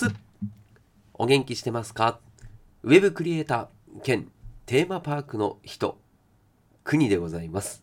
スお元気してますか？ウェブクリエイター兼テーマパークの人、国でございます。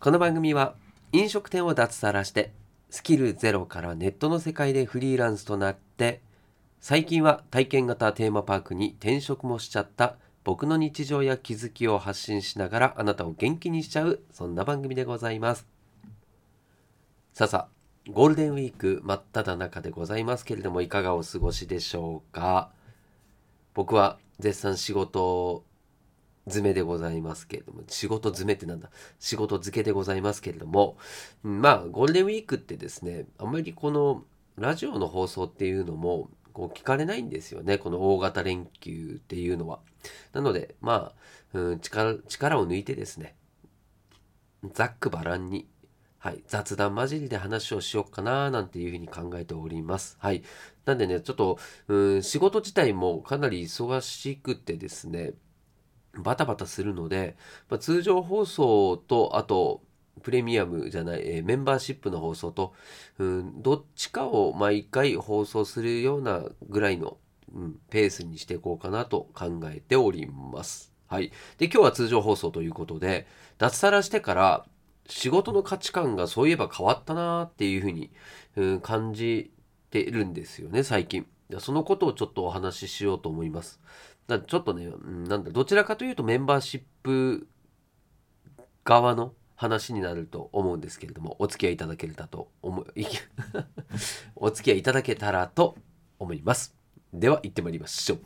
この番組は飲食店を脱サラしてスキルゼロからネットの世界でフリーランスとなって最近は体験型テーマパークに転職もしちゃった僕の日常や気づきを発信しながらあなたを元気にしちゃうそんな番組でございます。さあさあ、ゴールデンウィーク真っ只中でございますけれどもいかがお過ごしでしょうか？僕は絶賛仕事詰めでございますけれども仕事詰めってなんだ？仕事漬けでございますけれどもまあゴールデンウィークってですねあんまりこのラジオの放送っていうのもこう聞かれないんですよねこの大型連休っていうのは。なのでまあ、うん、力力を抜いてですねざっくばらんにはい、雑談交じりで話をしようかななんていうふうに考えております。はい。なんでね、ちょっと、うん、仕事自体もかなり忙しくてですね、バタバタするので、まあ、通常放送と、あと、プレミアムじゃない、えーメンバーシップの放送と、うん、どっちかを毎回放送するようなぐらいの、うん、ペースにしていこうかなと考えております。はい。で、今日は通常放送ということで、脱サラしてから仕事の価値観がそういえば変わったなっていうふうに、うん、感じてるんですよね、最近。そのことをちょっとお話ししようと思います。だちょっとね、なんだ、どちらかというとメンバーシップ側の話になると思うんですけれども、お付き合いいただけたと思い、お付き合いいただけたらと思います。では行ってまいりましょう。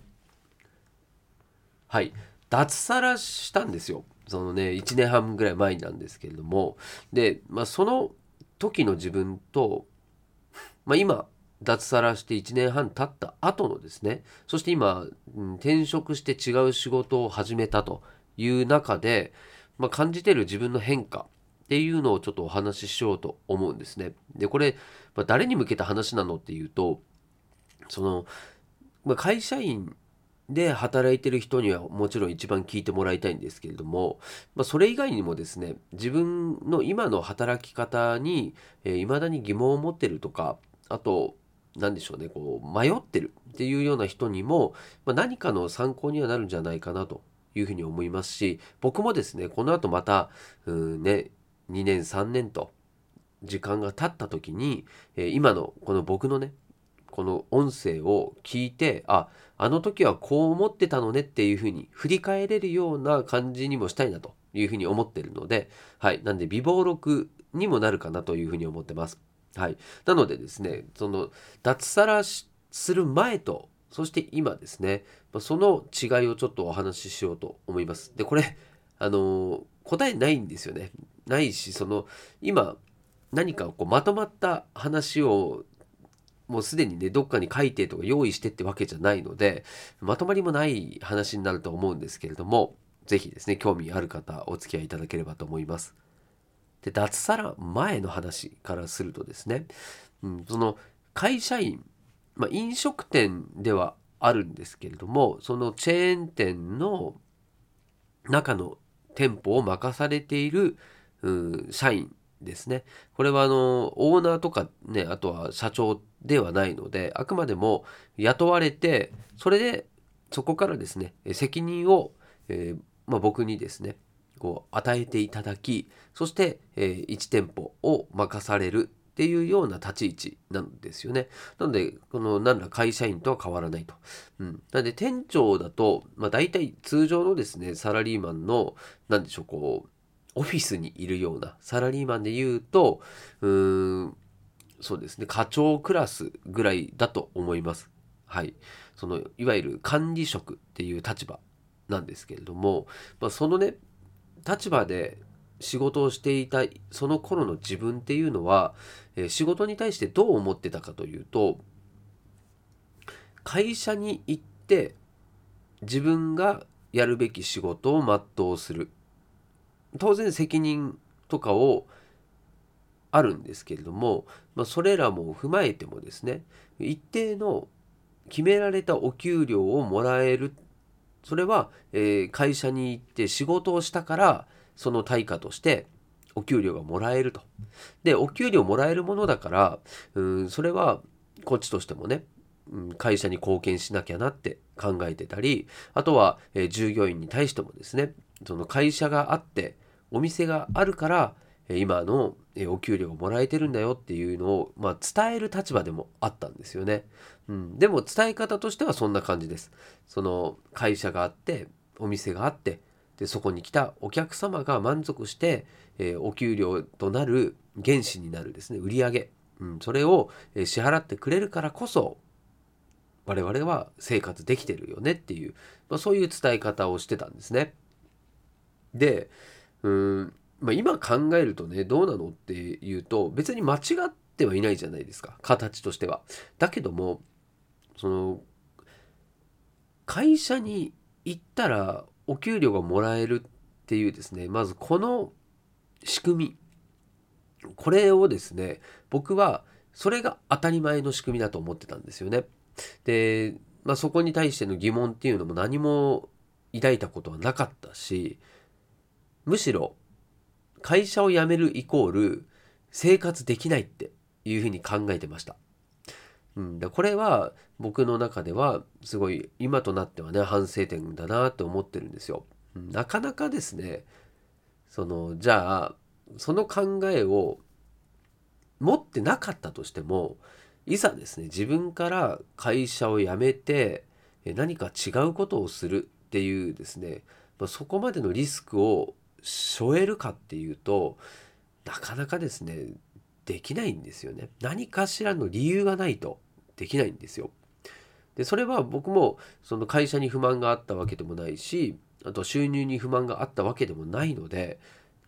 はい。脱サラしたんですよ。そのね、1年半ぐらい前なんですけれども。で、まあその時の自分と、まあ今、脱サラして1年半経った後のですね、そして今、うん転職して違う仕事を始めたという中で、まあ、感じてる自分の変化っていうのをちょっとお話ししようと思うんですね。で、これ、まあ、誰に向けた話なのっていうと、その、まあ、会社員で働いてる人にはもちろん一番聞いてもらいたいんですけれども、まあ、それ以外にもですね自分の今の働き方にいま、未だに疑問を持ってるとかあと何でしょうねこう迷ってるっていうような人にも、まあ、何かの参考にはなるんじゃないかなというふうに思いますし僕もですねこの後またうんね2年3年と時間が経った時に、えー今のこの僕のねこの音声を聞いてああの時はこう思ってたのねっていうふうに振り返れるような感じにもしたいなというふうに思ってるのではい。なんで微暴録にもなるかなというふうに思ってます。はい。なのでですねその脱サラする前とそして今ですねその違いをちょっとお話ししようと思います。でこれあの答えないんですよね。ないしその今何かこうまとまった話をもうすでにねどっかに書いてとか用意してってわけじゃないのでまとまりもない話になると思うんですけれども是非ですね興味ある方お付き合いいただければと思います。で脱サラ前の話からするとですね、うん、その会社員、まあ、飲食店ではあるんですけれどもそのチェーン店の中の店舗を任されている、うん、社員ですね。これはあのオーナーとかねあとは社長ではないのであくまでも雇われてそれでそこからですね責任を、えーまあ、僕にですねこう与えていただきそして、え1店舗を任されるっていうような立ち位置なんですよね。なのでこの何ら会社員とは変わらないと。うん、なので店長だと、まあ、大体通常のですねサラリーマンの何でしょうこうオフィスにいるようなサラリーマンで言うとうーんそうですね課長クラスぐらいだと思います。はい、そのいわゆる管理職っていう立場なんですけれども、まあ、そのね立場で仕事をしていたその頃の自分っていうのは、えー仕事に対してどう思ってたかというと会社に行って自分がやるべき仕事を全うする当然責任とかをあるんですけれども、まあ、それらも踏まえてもですね一定の決められたお給料をもらえるそれは、えー会社に行って仕事をしたからその対価としてお給料がもらえると。でお給料もらえるものだからうんそれはこっちとしてもね会社に貢献しなきゃなって考えてたりあとは、えー従業員に対してもですねその会社があってお店があるから今のお給料がもらえてるんだよっていうのを、まあ、伝える立場でもあったんですよね。うん、でも伝え方としてはそんな感じです。その会社があってお店があってでそこに来たお客様が満足して、えーお給料となる原資になるですね売り上げ、うん、それを支払ってくれるからこそ我々は生活できてるよねっていう、まあ、そういう伝え方をしてたんですね。でうん、まあ、今考えるとねどうなのっていうと別に間違ってはいないじゃないですか形としては。だけどもその会社に行ったらお給料がもらえるっていうですねまずこの仕組みこれをですね僕はそれが当たり前の仕組みだと思ってたんですよね。で、まあ、そこに対しての疑問っていうのも何も抱いたことはなかったしむしろ会社を辞めるイコール生活できないっていうふうに考えてました。うん、でこれは僕の中ではすごい今となってはね反省点だなと思ってるんですよ。なかなかですねそのじゃあその考えを持ってなかったとしてもいざですね自分から会社を辞めて何か違うことをするっていうですねまあそこまでのリスクを背負えるかっていうとなかなかですねできないんですよね。何かしらの理由がないとできないんですよ。でそれは僕もその会社に不満があったわけでもないしあと収入に不満があったわけでもないので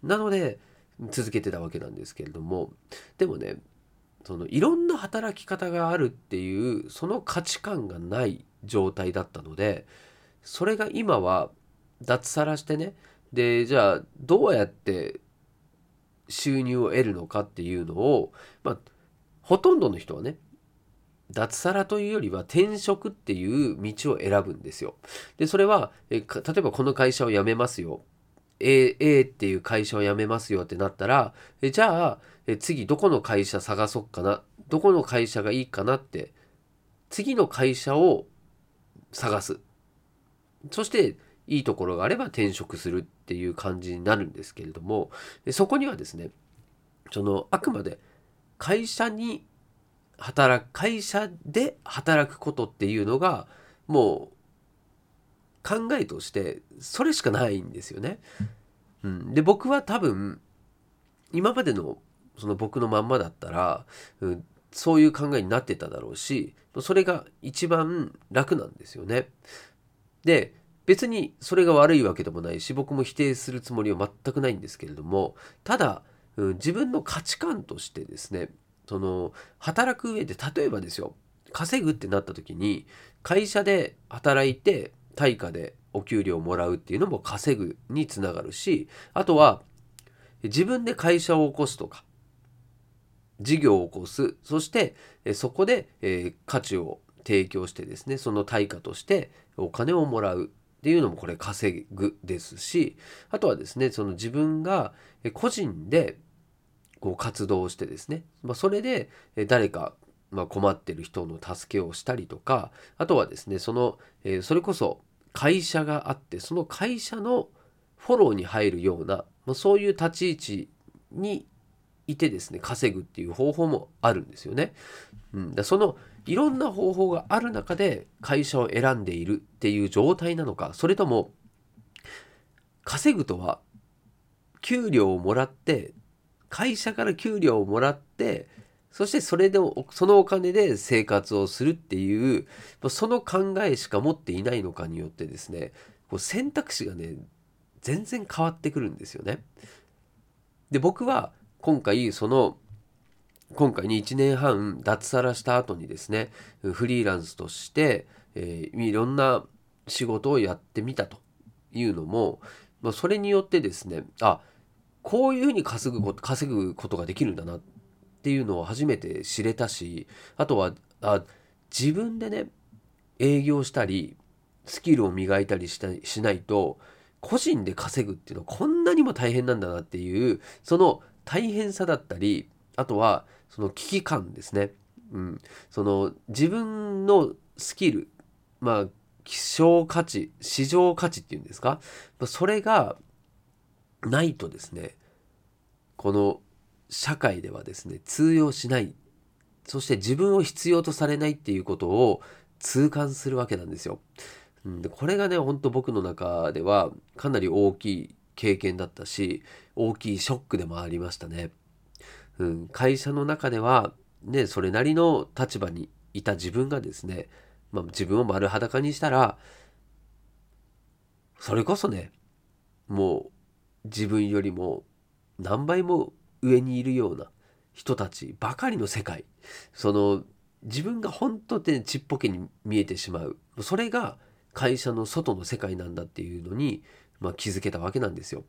なので続けてたわけなんですけれども。でもねそのいろんな働き方があるっていうその価値観がない状態だったのでそれが今は脱サラしてねでじゃあどうやって収入を得るのかっていうのを、まあ、ほとんどの人はね脱サラというよりは転職っていう道を選ぶんですよ。でそれはえ例えばこの会社を辞めますよ A, A っていう会社を辞めますよってなったらえじゃあえ次どこの会社探そっかなどこの会社がいいかなって次の会社を探すそしていいところがあれば転職するっていう感じになるんですけれどもでそこにはですねそのあくまで会社に働く会社で働くことっていうのがもう考えとしてそれしかないんですよね。うん、で僕は多分今までのその僕のまんまだったら、うん、そういう考えになってただろうしそれが一番楽なんですよね。で別にそれが悪いわけでもないし僕も否定するつもりは全くないんですけれどもただ、うん、自分の価値観としてですねその働く上で例えばですよ稼ぐってなった時に会社で働いて対価でお給料をもらうっていうのも稼ぐにつながるしあとは自分で会社を起こすとか事業を起こすそしてそこで、えー価値を提供してですねその対価としてお金をもらう。っていうのもこれ稼ぐですしあとはですねその自分がえ個人でこう活動してですね、まあ、それでえ誰か、まあ、困ってる人の助けをしたりとかあとはですねその、えーそれこそ会社があってその会社のフォローに入るような、まあ、そういう立ち位置にいてですね稼ぐっていう方法もあるんですよね。うん、だそのいろんな方法がある中で会社を選んでいるっていう状態なのかそれとも稼ぐとは給料をもらって会社から給料をもらってそしてそれでおそのお金で生活をするっていうその考えしか持っていないのかによってですねこう選択肢がね全然変わってくるんですよね。で僕は今回その今回に1年半脱サラした後にですねフリーランスとして、えーいろんな仕事をやってみたというのも、まあ、それによってですねあこういうふうに稼ぐこと稼ぐことができるんだなっていうのを初めて知れたしあとはあ自分でね営業したりスキルを磨いたりしたしないと個人で稼ぐっていうのはこんなにも大変なんだなっていうその大変さだったりあとはその危機感ですね。うん、その自分のスキルまあ希少価値市場価値っていうんですか？それがないとですねこの社会ではですね通用しない。そして自分を必要とされないっていうことを痛感するわけなんですよ。うん、でこれがねほんと僕の中ではかなり大きい経験だったし大きいショックでもありましたね。うん、会社の中ではねそれなりの立場にいた自分がですね、まあ、自分を丸裸にしたらそれこそねもう自分よりも何倍も上にいるような人たちばかりの世界その自分が本当でちっぽけに見えてしまう。それが会社の外の世界なんだっていうのに、まあ、気づけたわけなんですよ。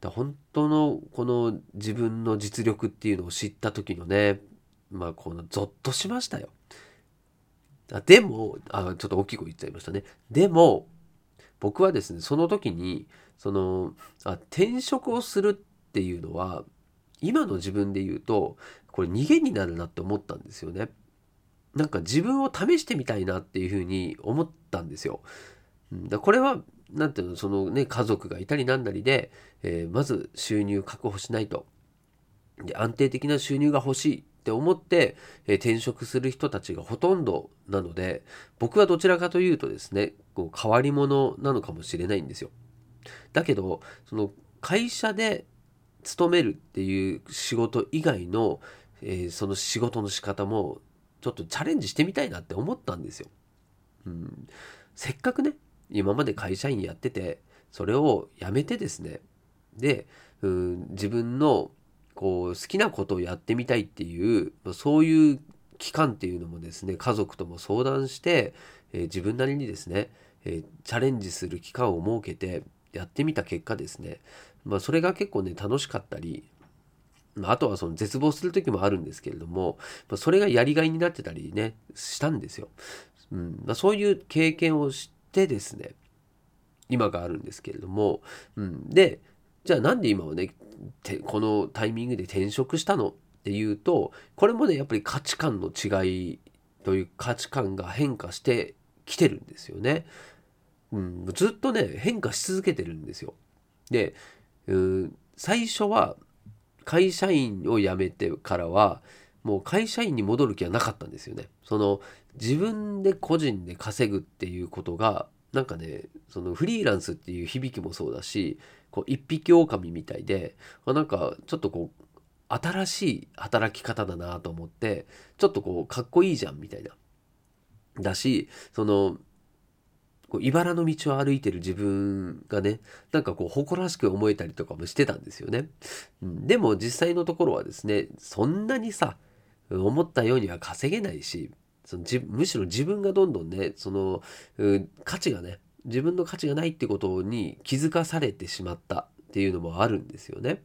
だ本当のこの自分の実力っていうのを知った時のねまあこのゾッとしましたよ。あでもあちょっと大きい声言っちゃいましたね。でも僕はですねその時にそのあ転職をするっていうのは今の自分で言うとこれ逃げになるなって思ったんですよね。なんか自分を試してみたいなっていうふうに思ったんですよ。だこれは何ていうのそのね家族がいたりなんだりで、えー、まず収入確保しないとで安定的な収入が欲しいって思って、えー、転職する人たちがほとんどなので僕はどちらかというとですねこう変わり者なのかもしれないんですよ。だけどその会社で勤めるっていう仕事以外の、えー、その仕事の仕方もちょっとチャレンジしてみたいなって思ったんですよ。うん、せっかくね今まで会社員やっててそれをやめてですねで、うん、自分のこう好きなことをやってみたいっていうそういう期間っていうのもですね家族とも相談して、えー、自分なりにですね、えー、チャレンジする期間を設けてやってみた結果ですね、まあ、それが結構ね楽しかったりあとはその絶望する時もあるんですけれども、まあ、それがやりがいになってたりねしたんですよ。うんまあ、そういう経験をしてですね今があるんですけれども、うん、でじゃあなんで今はねこのタイミングで転職したのっていうとこれもねやっぱり価値観の違いという価値観が変化してきてるんですよね。うん、ずっとね変化し続けてるんですよ。で、うん、最初は会社員を辞めてからはもう会社員に戻る気はなかったんですよね。その自分で個人で稼ぐっていうことがなんかねそのフリーランスっていう響きもそうだしこう一匹狼みたいでなんかちょっとこう新しい働き方だなと思ってちょっとこうかっこいいじゃんみたいな。だしそのこう茨の道を歩いてる自分がねなんかこう誇らしく思えたりとかもしてたんですよね、うん、でも実際のところはですねそんなにさ思ったようには稼げないしそのじむしろ自分がどんどんねその、う、価値がね自分の価値がないってことに気づかされてしまったっていうのもあるんですよね。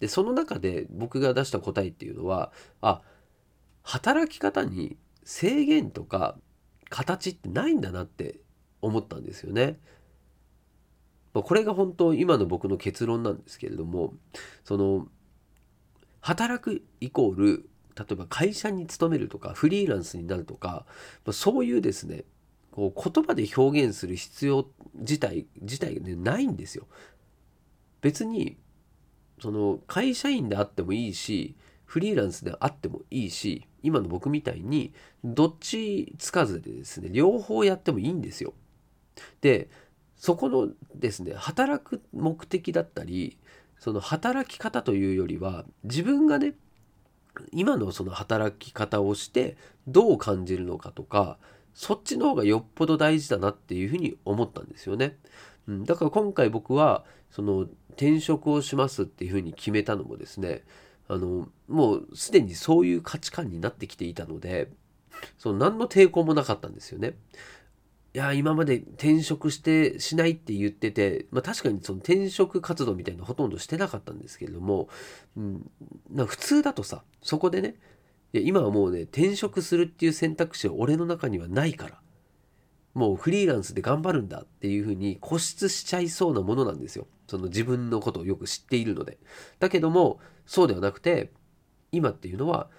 でその中で僕が出した答えっていうのはあ働き方に制限とか形ってないんだなって思ったんですよね。まこれが本当今の僕の結論なんですけれどもその働くイコール例えば会社に勤めるとかフリーランスになるとか、まそういうですねこう言葉で表現する必要自体自体ねないんですよ。別にその会社員であってもいいしフリーランスであってもいいし今の僕みたいにどっちつかずでですね両方やってもいいんですよ。でそこのですね働く目的だったりその働き方というよりは自分がね今のその働き方をしてどう感じるのかとかそっちの方がよっぽど大事だなっていうふうに思ったんですよね。うん、だから今回僕はその転職をしますっていうふうに決めたのもですねあのもうすでにそういう価値観になってきていたのでその何の抵抗もなかったんですよね。いや今まで転職してしないって言ってて、まあ、確かにその転職活動みたいなほとんどしてなかったんですけれども、うん、な普通だとさそこでねいや今はもうね転職するっていう選択肢は俺の中にはないからもうフリーランスで頑張るんだっていうふうに固執しちゃいそうなものなんですよ。その自分のことをよく知っているので。だけどもそうではなくて今っていうのは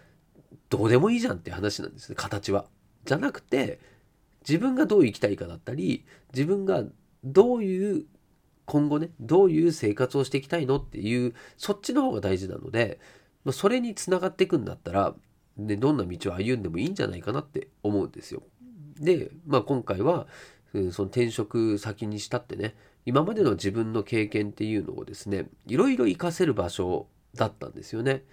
どうでもいいじゃんって話なんですね形は。じゃなくて自分がどう生きたいかだったり自分がどういう今後ねどういう生活をしていきたいのっていうそっちの方が大事なのでまあそれにつながっていくんだったら、ね、どんな道を歩んでもいいんじゃないかなって思うんですよ。で、まあ、今回はその転職先にしたってね今までの自分の経験っていうのをですねいろいろ活かせる場所だったんですよね。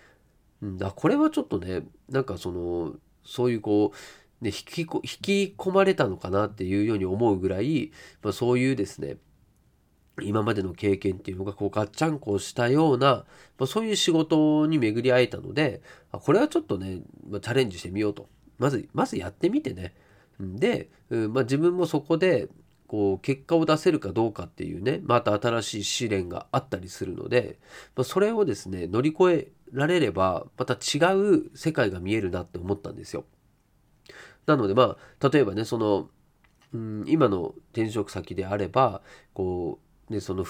うん、だこれはちょっとねなんかそのそういうこう、ね、引き引き込まれたのかなっていうように思うぐらい、まあ、そういうですね今までの経験っていうのがこうガッチャンコしたような、まあ、そういう仕事に巡り会えたのでこれはちょっとね、まあ、チャレンジしてみようとまずまずやってみてねで、うんまあ、自分もそこでこう結果を出せるかどうかっていうねまた新しい試練があったりするので、まあ、それをですね乗り越えられればまた違う世界が見えるなって思ったんですよ。なのでまあ例えばねその、うん、今の転職先であればこう、ね、その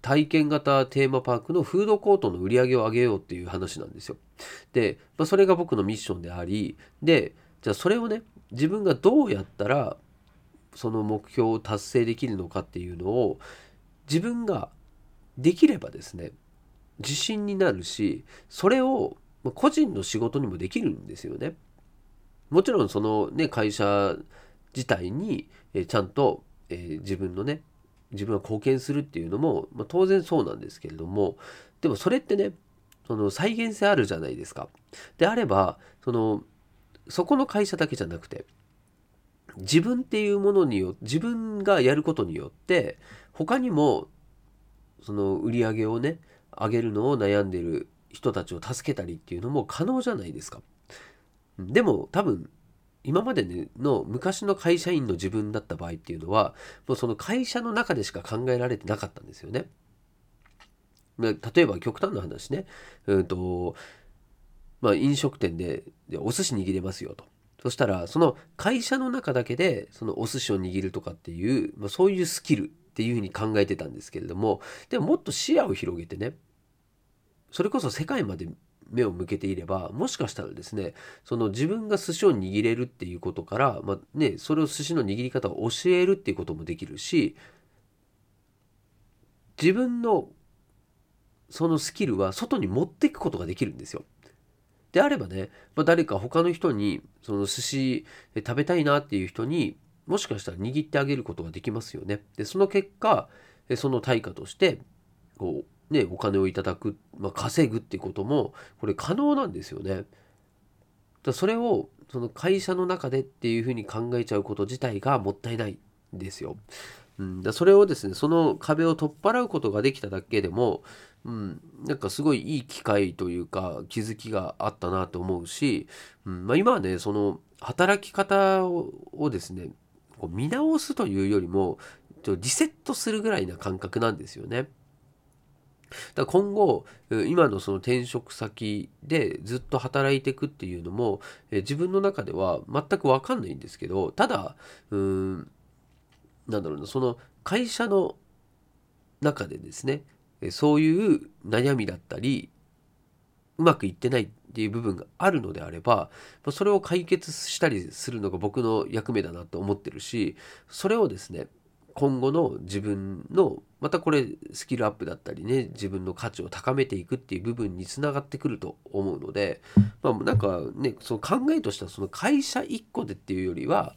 体験型テーマパークのフードコートの売り上げを上げようっていう話なんですよ。で、まあ、それが僕のミッションでありでじゃあそれをね自分がどうやったらその目標を達成できるのかっていうのを自分ができればですね自信になるしそれを個人の仕事にもできるんですよね。もちろんそのね会社自体にえちゃんと、えー、自分のね自分が貢献するっていうのも、まあ、当然そうなんですけれどもでもそれってねその再現性あるじゃないですか。であればそのそこの会社だけじゃなくて自分っていうものによ自分がやることによって他にもその売り上げをね上げるのを悩んでる人たちを助けたりっていうのも可能じゃないですか。でも多分今までの昔の会社員の自分だった場合っていうのはもうその会社の中でしか考えられてなかったんですよね。例えば極端な話ね、うんとまあ、飲食店でお寿司握れますよと。そしたらその会社の中だけでそのお寿司を握るとかっていう、まあ、そういうスキルっていうふうに考えてたんですけれどもでももっと視野を広げてねそれこそ世界まで目を向けていればもしかしたらですねその自分が寿司を握れるっていうことから、まあね、それを寿司の握り方を教えるっていうこともできるし自分のそのスキルは外に持っていくことができるんですよ。であればね、まあ、誰か他の人にその寿司食べたいなっていう人にもしかしたら握ってあげることができますよね。でその結果その対価としてこう、ね、お金をいただく、まあ、稼ぐっていうこともこれ可能なんですよね。だそれをその会社の中でっていうふうに考えちゃうこと自体がもったいないんですよ。うん、だそれをですねその壁を取っ払うことができただけでもうん、なんかすごいいい機会というか気づきがあったなと思うし、うんまあ、今はねその働き方をですねこう見直すというよりもリセットするぐらいな感覚なんですよね。だ今後今のその転職先でずっと働いていくっていうのも自分の中では全く分かんないんですけどただうんなんだろうなその会社の中でですねそういう悩みだったりうまくいってないっていう部分があるのであればそれを解決したりするのが僕の役目だなと思ってるしそれをですね今後の自分のまたこれスキルアップだったりね自分の価値を高めていくっていう部分につながってくると思うのでまあなんかねその考えとしてはその会社1個でっていうよりは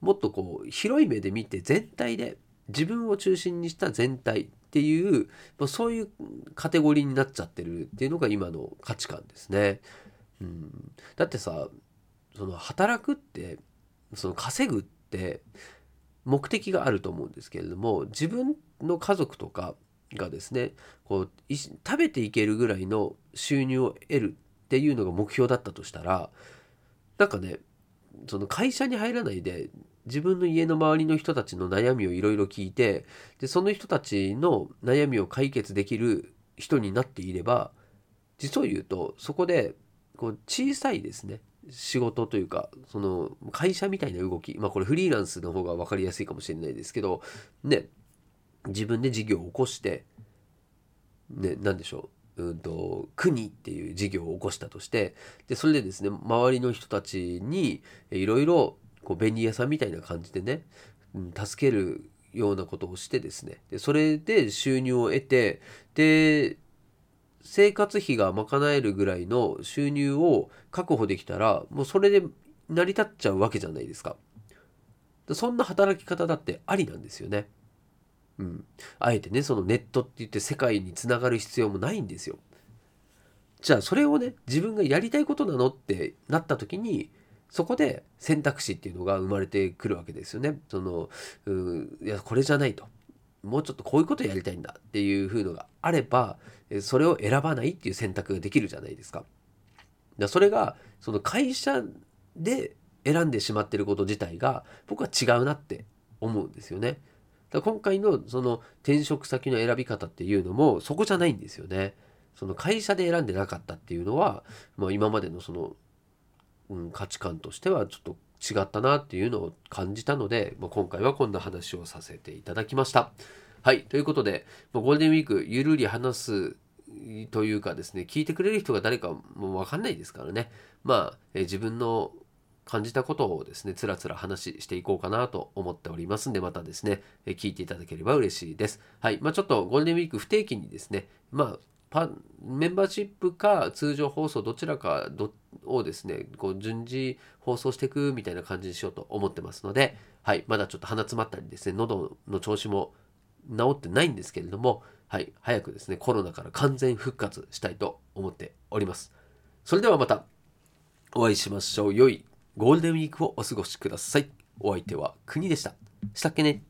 もっとこう広い目で見て全体で自分を中心にした全体っていう、まあ、そういうカテゴリーになっちゃってるっていうのが今の価値観ですね。だってさその働くってその稼ぐって目的があると思うんですけれども自分の家族とかがですねこう食べていけるぐらいの収入を得るっていうのが目標だったとしたらなんかねその会社に入らないで自分の家の周りの人たちの悩みをいろいろ聞いてでその人たちの悩みを解決できる人になっていれば実を言うとそこでこう小さいですね仕事というかその会社みたいな動き。まあこれフリーランスの方が分かりやすいかもしれないですけどね。自分で事業を起こしてね何でしょう。うんと、国っていう事業を起こしたとしてでそれでですね周りの人たちにいろいろ便利屋さんみたいな感じでね、うん、助けるようなことをしてですね。でそれで収入を得てで生活費が賄えるぐらいの収入を確保できたらもうそれで成り立っちゃうわけじゃないですか。そんな働き方だってありなんですよね。うん。あえてね、そのネットって言って世界につながる必要もないんですよ。じゃあそれをね、自分がやりたいことなのってなった時に、そこで選択肢っていうのが生まれてくるわけですよね。その、うんいや、これじゃないと。もうちょっとこういうことやりたいんだっていう風のがあれば、それを選ばないっていう選択ができるじゃないですか。だそれが、その会社で選んでしまってること自体が僕は違うなって思うんですよね。だ今回のその転職先の選び方っていうのもそこじゃないんですよね。その会社で選んでなかったっていうのは、まあ、今までのその、うん、価値観としてはちょっと違ったなっていうのを感じたので、まあ、今回はこんな話をさせていただきました。はい。ということで、まあ、ゴールデンウィークゆるり話すというかですね、聞いてくれる人が誰かもわかんないですからね。まあ、え自分の感じたことをですね、つらつら話していこうかなと思っておりますんで、またですね、聞いていただければ嬉しいです。はい。まあ、ちょっとゴールデンウィーク不定期にですね、まあ、メンバーシップか通常放送どちらかをですね、こう順次放送していくみたいな感じにしようと思ってますので、はい。まだちょっと鼻詰まったりですね、喉の調子も治ってないんですけれども、はい。早くですね、コロナから完全復活したいと思っております。それではまたお会いしましょう。良いゴールデンウィークをお過ごしください。お相手は国でした。したっけね